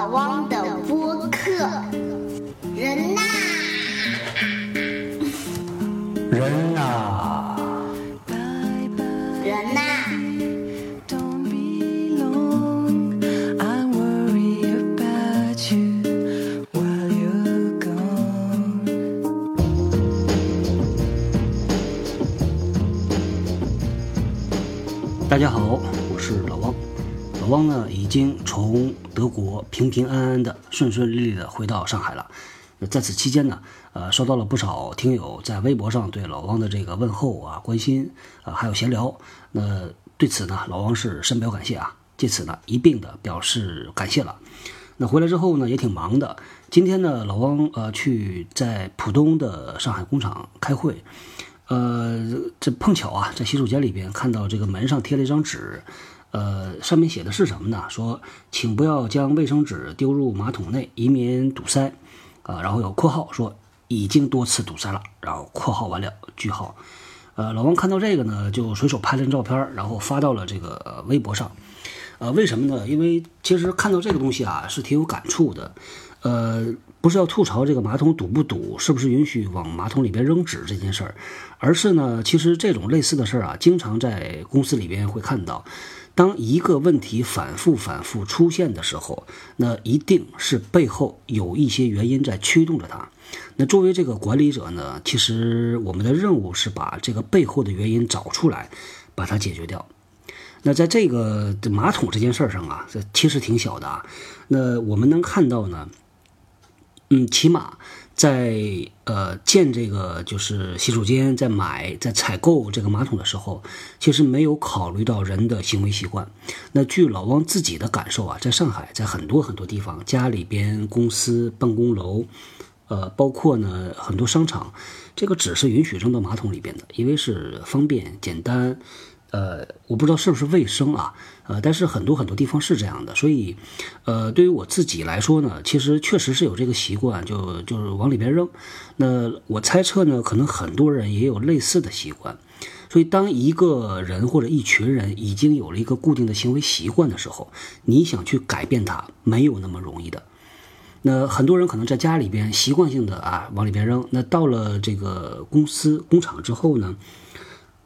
老汪平平安安的、顺顺利利的回到上海了。在此期间呢，呃，收到了不少听友在微博上对老汪的这个问候啊、关心啊，还有闲聊。那对此呢，老汪是深表感谢啊，借此呢一并的表示感谢了。那回来之后呢，也挺忙的。今天呢，老汪呃去在浦东的上海工厂开会，呃，这碰巧啊，在洗手间里边看到这个门上贴了一张纸，呃，上面写的是什么呢？说请不要将卫生纸丢入马桶内，以免堵塞。啊，然后有括号说已经多次堵塞了，然后括号完了句号。呃，老王看到这个呢，就随手拍了张照片，然后发到了这个微博上。呃，为什么呢？因为其实看到这个东西啊，是挺有感触的。呃，不是要吐槽这个马桶堵不堵，是不是允许往马桶里边扔纸这件事儿，而是呢，其实这种类似的事儿啊，经常在公司里边会看到。当一个问题反复反复出现的时候，那一定是背后有一些原因在驱动着它。那作为这个管理者呢，其实我们的任务是把这个背后的原因找出来，把它解决掉。那在这个马桶这件事上啊，这其实挺小的啊。那我们能看到呢，嗯，起码在呃建这个就是洗手间，在买在采购这个马桶的时候，其实没有考虑到人的行为习惯。那据老汪自己的感受啊，在上海，在很多很多地方，家里边、公司、办公楼，呃，包括呢很多商场，这个纸是允许扔到马桶里边的，因为是方便简单。呃，我不知道是不是卫生啊，呃，但是很多很多地方是这样的，所以，呃，对于我自己来说呢，其实确实是有这个习惯，就就是往里边扔。那我猜测呢，可能很多人也有类似的习惯，所以当一个人或者一群人已经有了一个固定的行为习惯的时候，你想去改变它，没有那么容易的。那很多人可能在家里边习惯性的啊往里边扔，那到了这个公司工厂之后呢？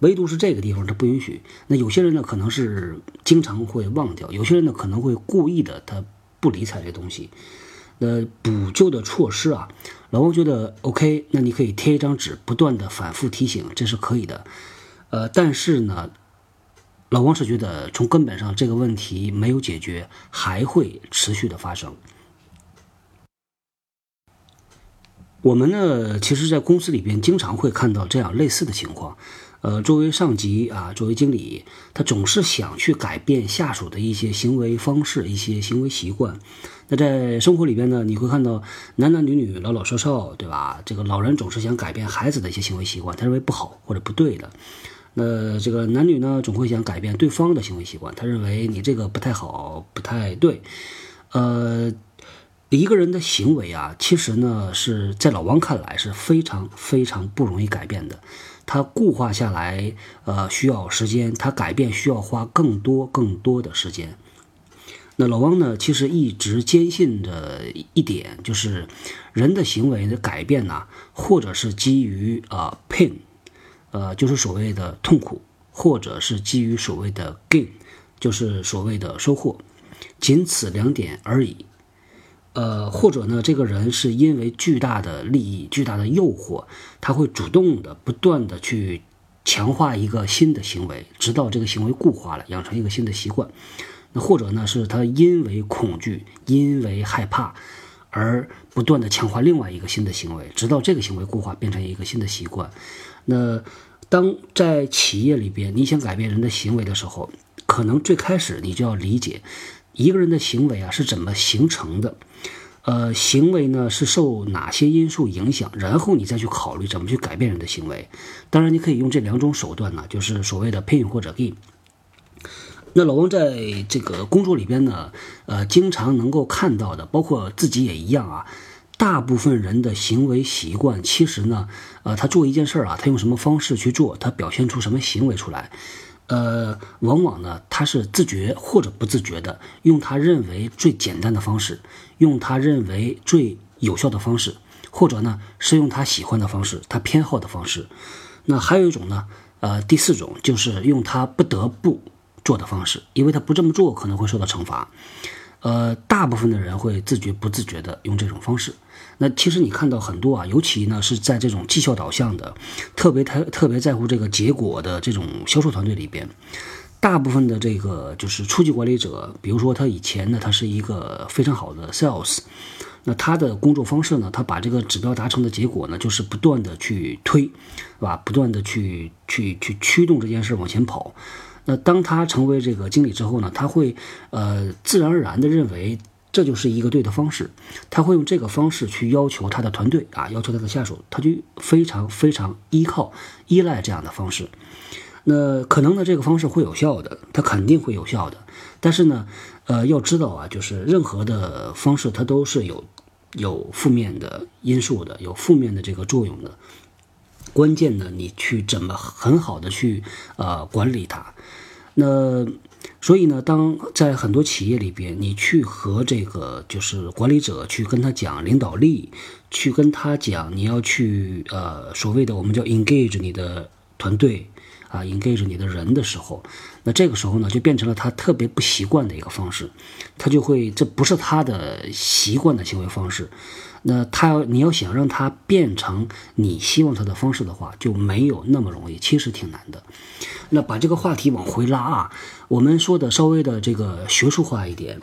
唯独是这个地方，它不允许。那有些人呢，可能是经常会忘掉；有些人呢，可能会故意的，他不理睬这东西。那补救的措施啊，老王觉得 OK，那你可以贴一张纸，不断的反复提醒，这是可以的。呃，但是呢，老王是觉得从根本上这个问题没有解决，还会持续的发生。我们呢，其实，在公司里边经常会看到这样类似的情况。呃，作为上级啊，作为经理，他总是想去改变下属的一些行为方式、一些行为习惯。那在生活里边呢，你会看到男男女女、老老少少，对吧？这个老人总是想改变孩子的一些行为习惯，他认为不好或者不对的。那这个男女呢，总会想改变对方的行为习惯，他认为你这个不太好，不太对。呃，一个人的行为啊，其实呢，是在老王看来是非常非常不容易改变的。它固化下来，呃，需要时间；它改变需要花更多更多的时间。那老汪呢，其实一直坚信着一点，就是人的行为的改变呢，或者是基于啊 pain，呃，就是所谓的痛苦，或者是基于所谓的 gain，就是所谓的收获，仅此两点而已。呃，或者呢，这个人是因为巨大的利益、巨大的诱惑，他会主动的、不断的去强化一个新的行为，直到这个行为固化了，养成一个新的习惯。那或者呢，是他因为恐惧、因为害怕而不断的强化另外一个新的行为，直到这个行为固化变成一个新的习惯。那当在企业里边，你想改变人的行为的时候，可能最开始你就要理解一个人的行为啊是怎么形成的。呃，行为呢是受哪些因素影响，然后你再去考虑怎么去改变人的行为。当然，你可以用这两种手段呢，就是所谓的 pain 或者 gain。那老王在这个工作里边呢，呃，经常能够看到的，包括自己也一样啊。大部分人的行为习惯，其实呢，呃，他做一件事儿啊，他用什么方式去做，他表现出什么行为出来，呃，往往呢，他是自觉或者不自觉的，用他认为最简单的方式，用他认为最有效的方式，或者呢，是用他喜欢的方式，他偏好的方式。那还有一种呢，呃，第四种就是用他不得不做的方式，因为他不这么做可能会受到惩罚。呃，大部分的人会自觉不自觉的用这种方式。那其实你看到很多啊，尤其呢是在这种绩效导向的，特别特特别在乎这个结果的这种销售团队里边，大部分的这个就是初级管理者，比如说他以前呢他是一个非常好的 sales，那他的工作方式呢，他把这个指标达成的结果呢，就是不断的去推，是吧？不断的去去去驱动这件事往前跑。那当他成为这个经理之后呢，他会呃自然而然的认为这就是一个对的方式，他会用这个方式去要求他的团队啊，要求他的下属，他就非常非常依靠依赖这样的方式。那可能呢，这个方式会有效的，它肯定会有效的。但是呢，呃，要知道啊，就是任何的方式它都是有有负面的因素的，有负面的这个作用的。关键呢，你去怎么很好的去呃管理它。那所以呢，当在很多企业里边，你去和这个就是管理者去跟他讲领导力，去跟他讲你要去呃所谓的我们叫 engage 你的团队啊，engage 你的人的时候，那这个时候呢，就变成了他特别不习惯的一个方式，他就会这不是他的习惯的行为方式。那他要你要想让他变成你希望他的方式的话，就没有那么容易，其实挺难的。那把这个话题往回拉啊，我们说的稍微的这个学术化一点。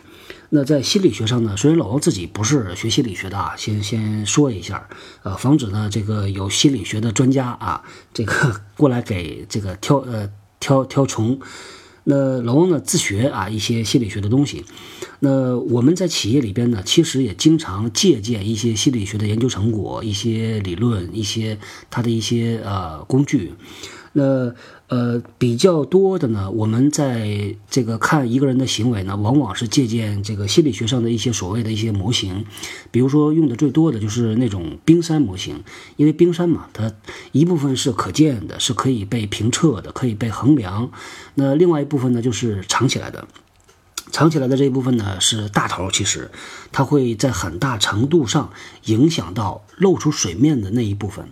那在心理学上呢，虽然老王自己不是学心理学的啊，先先说一下，呃，防止呢这个有心理学的专家啊，这个过来给这个挑呃挑挑虫。那老王呢自学啊一些心理学的东西，那我们在企业里边呢，其实也经常借鉴一些心理学的研究成果、一些理论、一些他的一些呃工具。那呃比较多的呢，我们在这个看一个人的行为呢，往往是借鉴这个心理学上的一些所谓的一些模型，比如说用的最多的就是那种冰山模型，因为冰山嘛，它一部分是可见的，是可以被评测的，可以被衡量，那另外一部分呢就是藏起来的。藏起来的这一部分呢是大头，其实它会在很大程度上影响到露出水面的那一部分。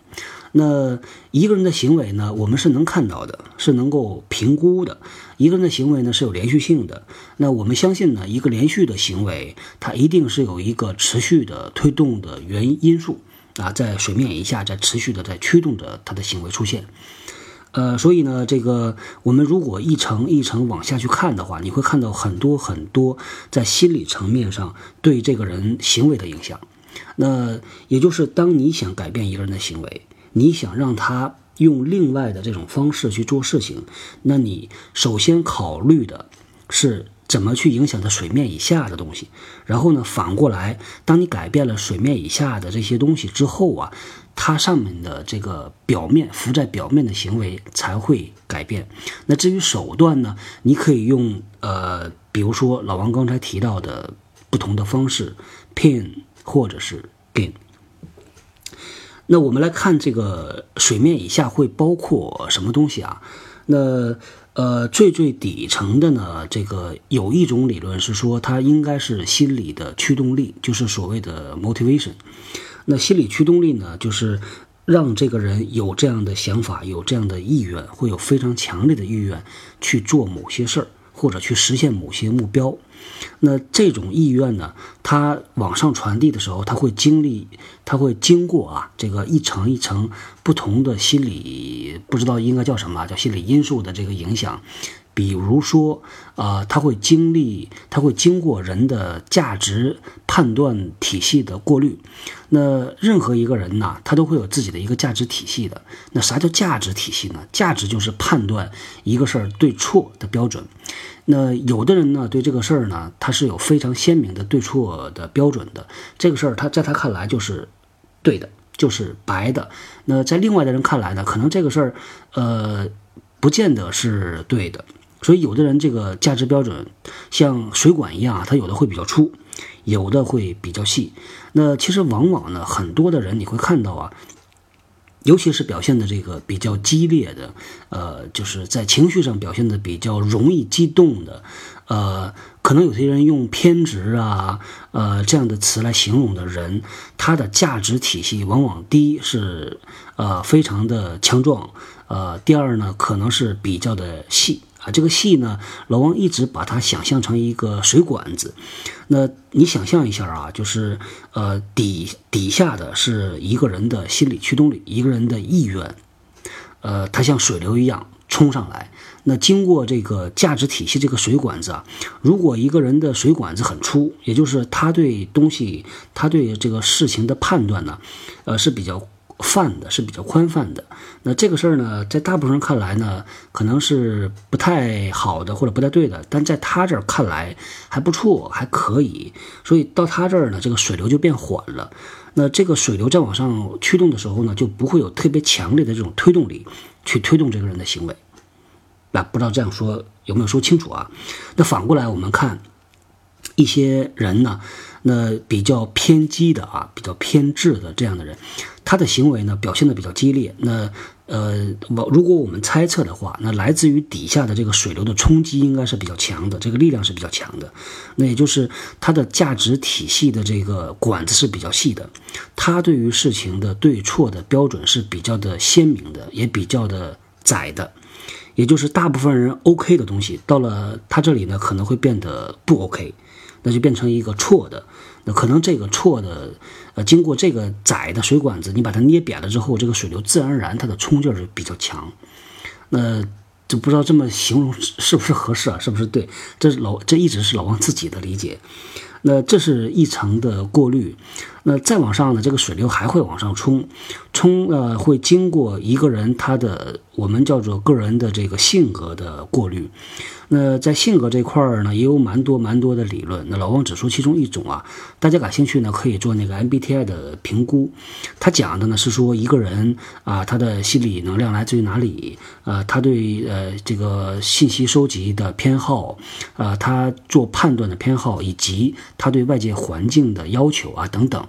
那一个人的行为呢，我们是能看到的，是能够评估的。一个人的行为呢是有连续性的。那我们相信呢，一个连续的行为，它一定是有一个持续的推动的原因素啊，在水面以下在持续的在驱动着他的行为出现。呃，所以呢，这个我们如果一层一层往下去看的话，你会看到很多很多在心理层面上对这个人行为的影响。那也就是当你想改变一个人的行为，你想让他用另外的这种方式去做事情，那你首先考虑的是怎么去影响他水面以下的东西。然后呢，反过来，当你改变了水面以下的这些东西之后啊。它上面的这个表面浮在表面的行为才会改变。那至于手段呢？你可以用呃，比如说老王刚才提到的不同的方式，pin 或者是 gain。那我们来看这个水面以下会包括什么东西啊？那呃，最最底层的呢，这个有一种理论是说，它应该是心理的驱动力，就是所谓的 motivation。那心理驱动力呢，就是让这个人有这样的想法，有这样的意愿，会有非常强烈的意愿去做某些事儿，或者去实现某些目标。那这种意愿呢，它往上传递的时候，它会经历，它会经过啊，这个一层一层不同的心理，不知道应该叫什么，叫心理因素的这个影响。比如说，呃，他会经历，他会经过人的价值判断体系的过滤。那任何一个人呢，他都会有自己的一个价值体系的。那啥叫价值体系呢？价值就是判断一个事儿对错的标准。那有的人呢，对这个事儿呢，他是有非常鲜明的对错的标准的。这个事儿他在他看来就是对的，就是白的。那在另外的人看来呢，可能这个事儿，呃，不见得是对的。所以，有的人这个价值标准像水管一样，它有的会比较粗，有的会比较细。那其实往往呢，很多的人你会看到啊，尤其是表现的这个比较激烈的，呃，就是在情绪上表现的比较容易激动的，呃，可能有些人用偏执啊，呃这样的词来形容的人，他的价值体系往往第一是呃非常的强壮，呃，第二呢可能是比较的细。啊，这个戏呢，老王一直把它想象成一个水管子。那你想象一下啊，就是呃底底下的是一个人的心理驱动力，一个人的意愿，呃，它像水流一样冲上来。那经过这个价值体系这个水管子啊，如果一个人的水管子很粗，也就是他对东西，他对这个事情的判断呢，呃是比较。泛的是比较宽泛的，那这个事儿呢，在大部分人看来呢，可能是不太好的或者不太对的，但在他这儿看来还不错，还可以，所以到他这儿呢，这个水流就变缓了。那这个水流再往上驱动的时候呢，就不会有特别强烈的这种推动力去推动这个人的行为。那不知道这样说有没有说清楚啊？那反过来我们看一些人呢，那比较偏激的啊，比较偏执的这样的人。他的行为呢表现的比较激烈，那呃，我如果我们猜测的话，那来自于底下的这个水流的冲击应该是比较强的，这个力量是比较强的，那也就是他的价值体系的这个管子是比较细的，他对于事情的对错的标准是比较的鲜明的，也比较的窄的，也就是大部分人 OK 的东西，到了他这里呢可能会变得不 OK，那就变成一个错的。那可能这个错的，呃，经过这个窄的水管子，你把它捏扁了之后，这个水流自然而然它的冲劲儿比较强。那就不知道这么形容是不是合适啊？是不是对？这老这一直是老王自己的理解。那这是一层的过滤，那再往上呢，这个水流还会往上冲，冲呃会经过一个人他的我们叫做个人的这个性格的过滤。那在性格这块儿呢，也有蛮多蛮多的理论。那老王只说其中一种啊，大家感兴趣呢，可以做那个 MBTI 的评估。他讲的呢是说一个人啊，他的心理能量来自于哪里？呃，他对呃这个信息收集的偏好，呃，他做判断的偏好，以及他对外界环境的要求啊等等。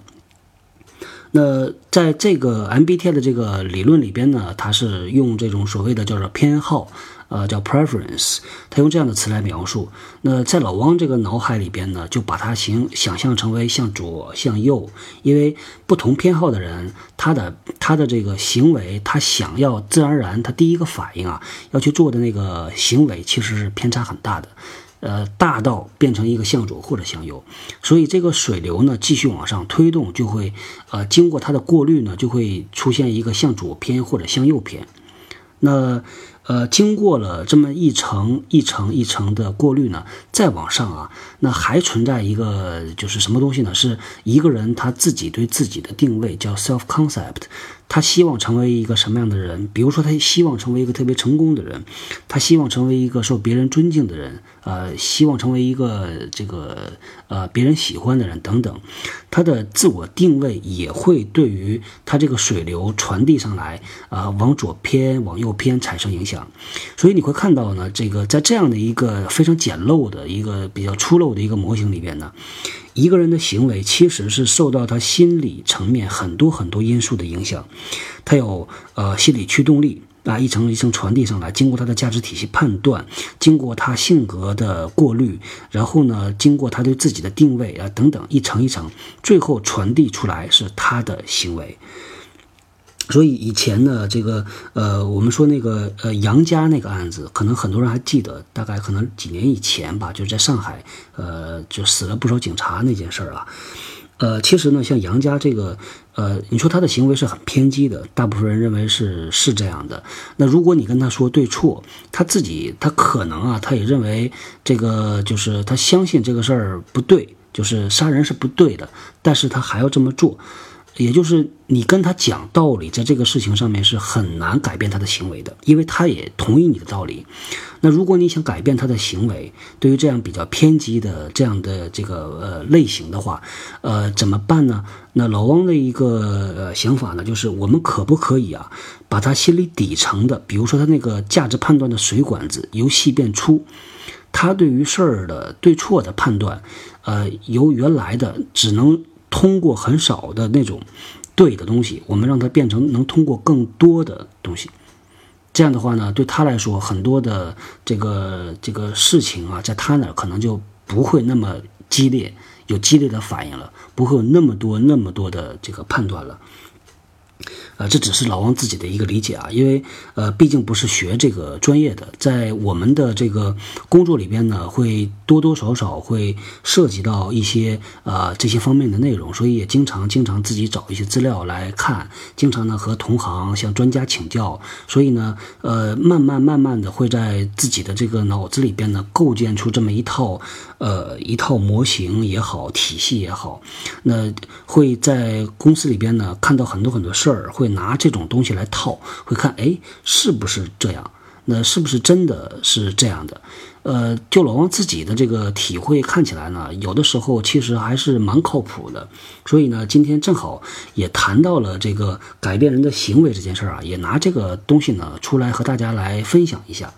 那在这个 MBTI 的这个理论里边呢，它是用这种所谓的叫做偏好。呃，叫 preference，他用这样的词来描述。那在老汪这个脑海里边呢，就把它形想象成为向左向右，因为不同偏好的人，他的他的这个行为，他想要自然而然，他第一个反应啊，要去做的那个行为，其实是偏差很大的，呃，大到变成一个向左或者向右。所以这个水流呢，继续往上推动，就会呃，经过它的过滤呢，就会出现一个向左偏或者向右偏。那。呃，经过了这么一层一层一层的过滤呢，再往上啊，那还存在一个就是什么东西呢？是一个人他自己对自己的定位叫 self concept。他希望成为一个什么样的人？比如说，他希望成为一个特别成功的人，他希望成为一个受别人尊敬的人，呃，希望成为一个这个呃别人喜欢的人等等。他的自我定位也会对于他这个水流传递上来啊，往左偏、往右偏产生影响。所以你会看到呢，这个在这样的一个非常简陋的一个比较粗陋的一个模型里边呢。一个人的行为其实是受到他心理层面很多很多因素的影响，他有呃心理驱动力啊，一层一层传递上来，经过他的价值体系判断，经过他性格的过滤，然后呢，经过他对自己的定位啊等等一层一层，最后传递出来是他的行为。所以以前呢，这个呃，我们说那个呃杨家那个案子，可能很多人还记得，大概可能几年以前吧，就是在上海，呃，就死了不少警察那件事儿啊。呃，其实呢，像杨家这个，呃，你说他的行为是很偏激的，大部分人认为是是这样的。那如果你跟他说对错，他自己他可能啊，他也认为这个就是他相信这个事儿不对，就是杀人是不对的，但是他还要这么做。也就是你跟他讲道理，在这个事情上面是很难改变他的行为的，因为他也同意你的道理。那如果你想改变他的行为，对于这样比较偏激的这样的这个呃类型的话，呃，怎么办呢？那老汪的一个呃想法呢，就是我们可不可以啊，把他心理底层的，比如说他那个价值判断的水管子由细变粗，他对于事儿的对错的判断，呃，由原来的只能。通过很少的那种对的东西，我们让它变成能通过更多的东西。这样的话呢，对他来说，很多的这个这个事情啊，在他那儿可能就不会那么激烈，有激烈的反应了，不会有那么多那么多的这个判断了。呃，这只是老王自己的一个理解啊，因为呃，毕竟不是学这个专业的，在我们的这个工作里边呢，会多多少少会涉及到一些呃这些方面的内容，所以也经常经常自己找一些资料来看，经常呢和同行向专家请教，所以呢，呃，慢慢慢慢的会在自己的这个脑子里边呢构建出这么一套呃一套模型也好，体系也好，那会在公司里边呢看到很多很多事儿，会拿这种东西来套，会看哎是不是这样？那是不是真的是这样的？呃，就老王自己的这个体会看起来呢，有的时候其实还是蛮靠谱的。所以呢，今天正好也谈到了这个改变人的行为这件事儿啊，也拿这个东西呢出来和大家来分享一下。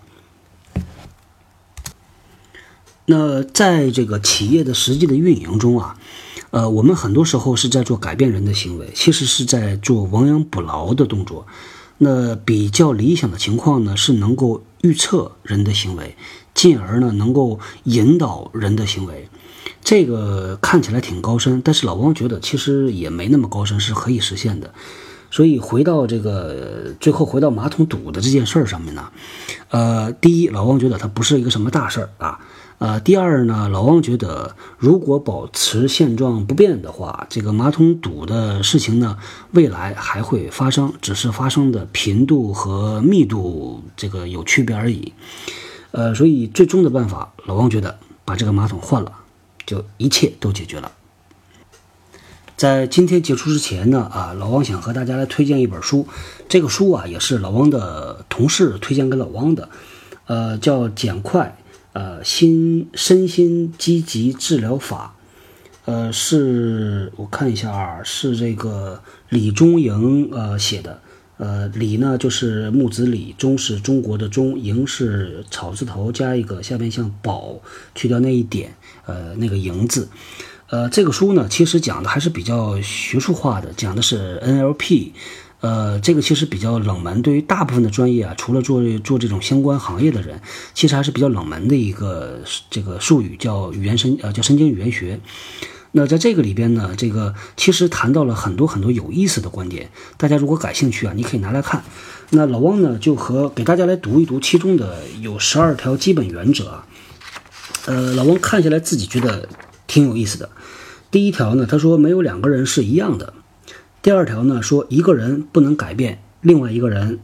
那在这个企业的实际的运营中啊，呃，我们很多时候是在做改变人的行为，其实是在做亡羊补牢的动作。那比较理想的情况呢，是能够预测人的行为，进而呢能够引导人的行为。这个看起来挺高深，但是老汪觉得其实也没那么高深，是可以实现的。所以回到这个最后回到马桶堵的这件事儿上面呢，呃，第一，老汪觉得它不是一个什么大事儿啊。呃，第二呢，老汪觉得，如果保持现状不变的话，这个马桶堵的事情呢，未来还会发生，只是发生的频度和密度这个有区别而已。呃，所以最终的办法，老汪觉得把这个马桶换了，就一切都解决了。在今天结束之前呢，啊，老汪想和大家来推荐一本书，这个书啊，也是老汪的同事推荐给老汪的，呃，叫《减快》。呃，心身心积极治疗法，呃，是我看一下啊，是这个李中营呃写的，呃，李呢就是木子李，中是中国的中，营是草字头加一个下面像宝去掉那一点，呃，那个营字，呃，这个书呢其实讲的还是比较学术化的，讲的是 NLP。呃，这个其实比较冷门，对于大部分的专业啊，除了做做这种相关行业的人，其实还是比较冷门的一个这个术语，叫语言神呃叫神经语言学。那在这个里边呢，这个其实谈到了很多很多有意思的观点，大家如果感兴趣啊，你可以拿来看。那老汪呢，就和给大家来读一读其中的有十二条基本原则啊。呃，老汪看下来自己觉得挺有意思的。第一条呢，他说没有两个人是一样的。第二条呢说一个人不能改变另外一个人，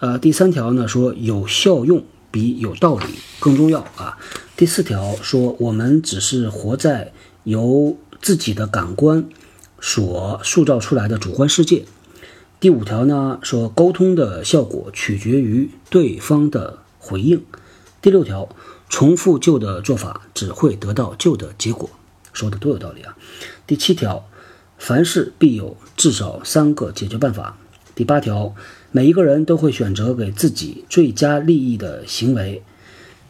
呃，第三条呢说有效用比有道理更重要啊。第四条说我们只是活在由自己的感官所塑造出来的主观世界。第五条呢说沟通的效果取决于对方的回应。第六条重复旧的做法只会得到旧的结果，说的多有道理啊。第七条。凡事必有至少三个解决办法。第八条，每一个人都会选择给自己最佳利益的行为。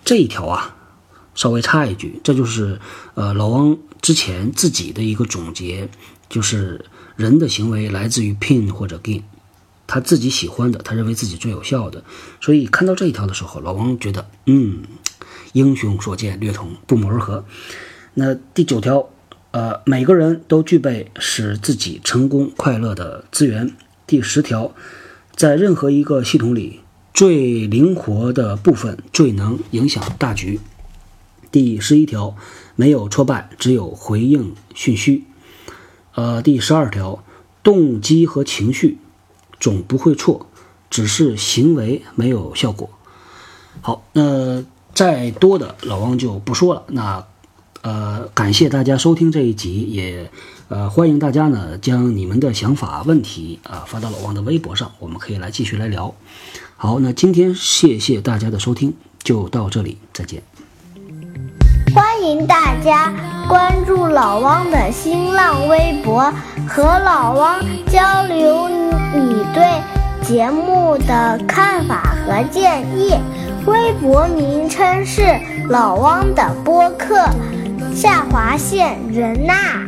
这一条啊，稍微插一句，这就是呃老王之前自己的一个总结，就是人的行为来自于 pin 或者 gain，他自己喜欢的，他认为自己最有效的。所以看到这一条的时候，老王觉得，嗯，英雄所见略同，不谋而合。那第九条。呃，每个人都具备使自己成功快乐的资源。第十条，在任何一个系统里，最灵活的部分最能影响大局。第十一条，没有挫败，只有回应讯息。呃，第十二条，动机和情绪总不会错，只是行为没有效果。好，那再多的老王就不说了。那。呃，感谢大家收听这一集，也呃欢迎大家呢将你们的想法、问题啊发到老王的微博上，我们可以来继续来聊。好，那今天谢谢大家的收听，就到这里，再见。欢迎大家关注老汪的新浪微博，和老汪交流你对节目的看法和建议。微博名称是老汪的播客。下划线人呐。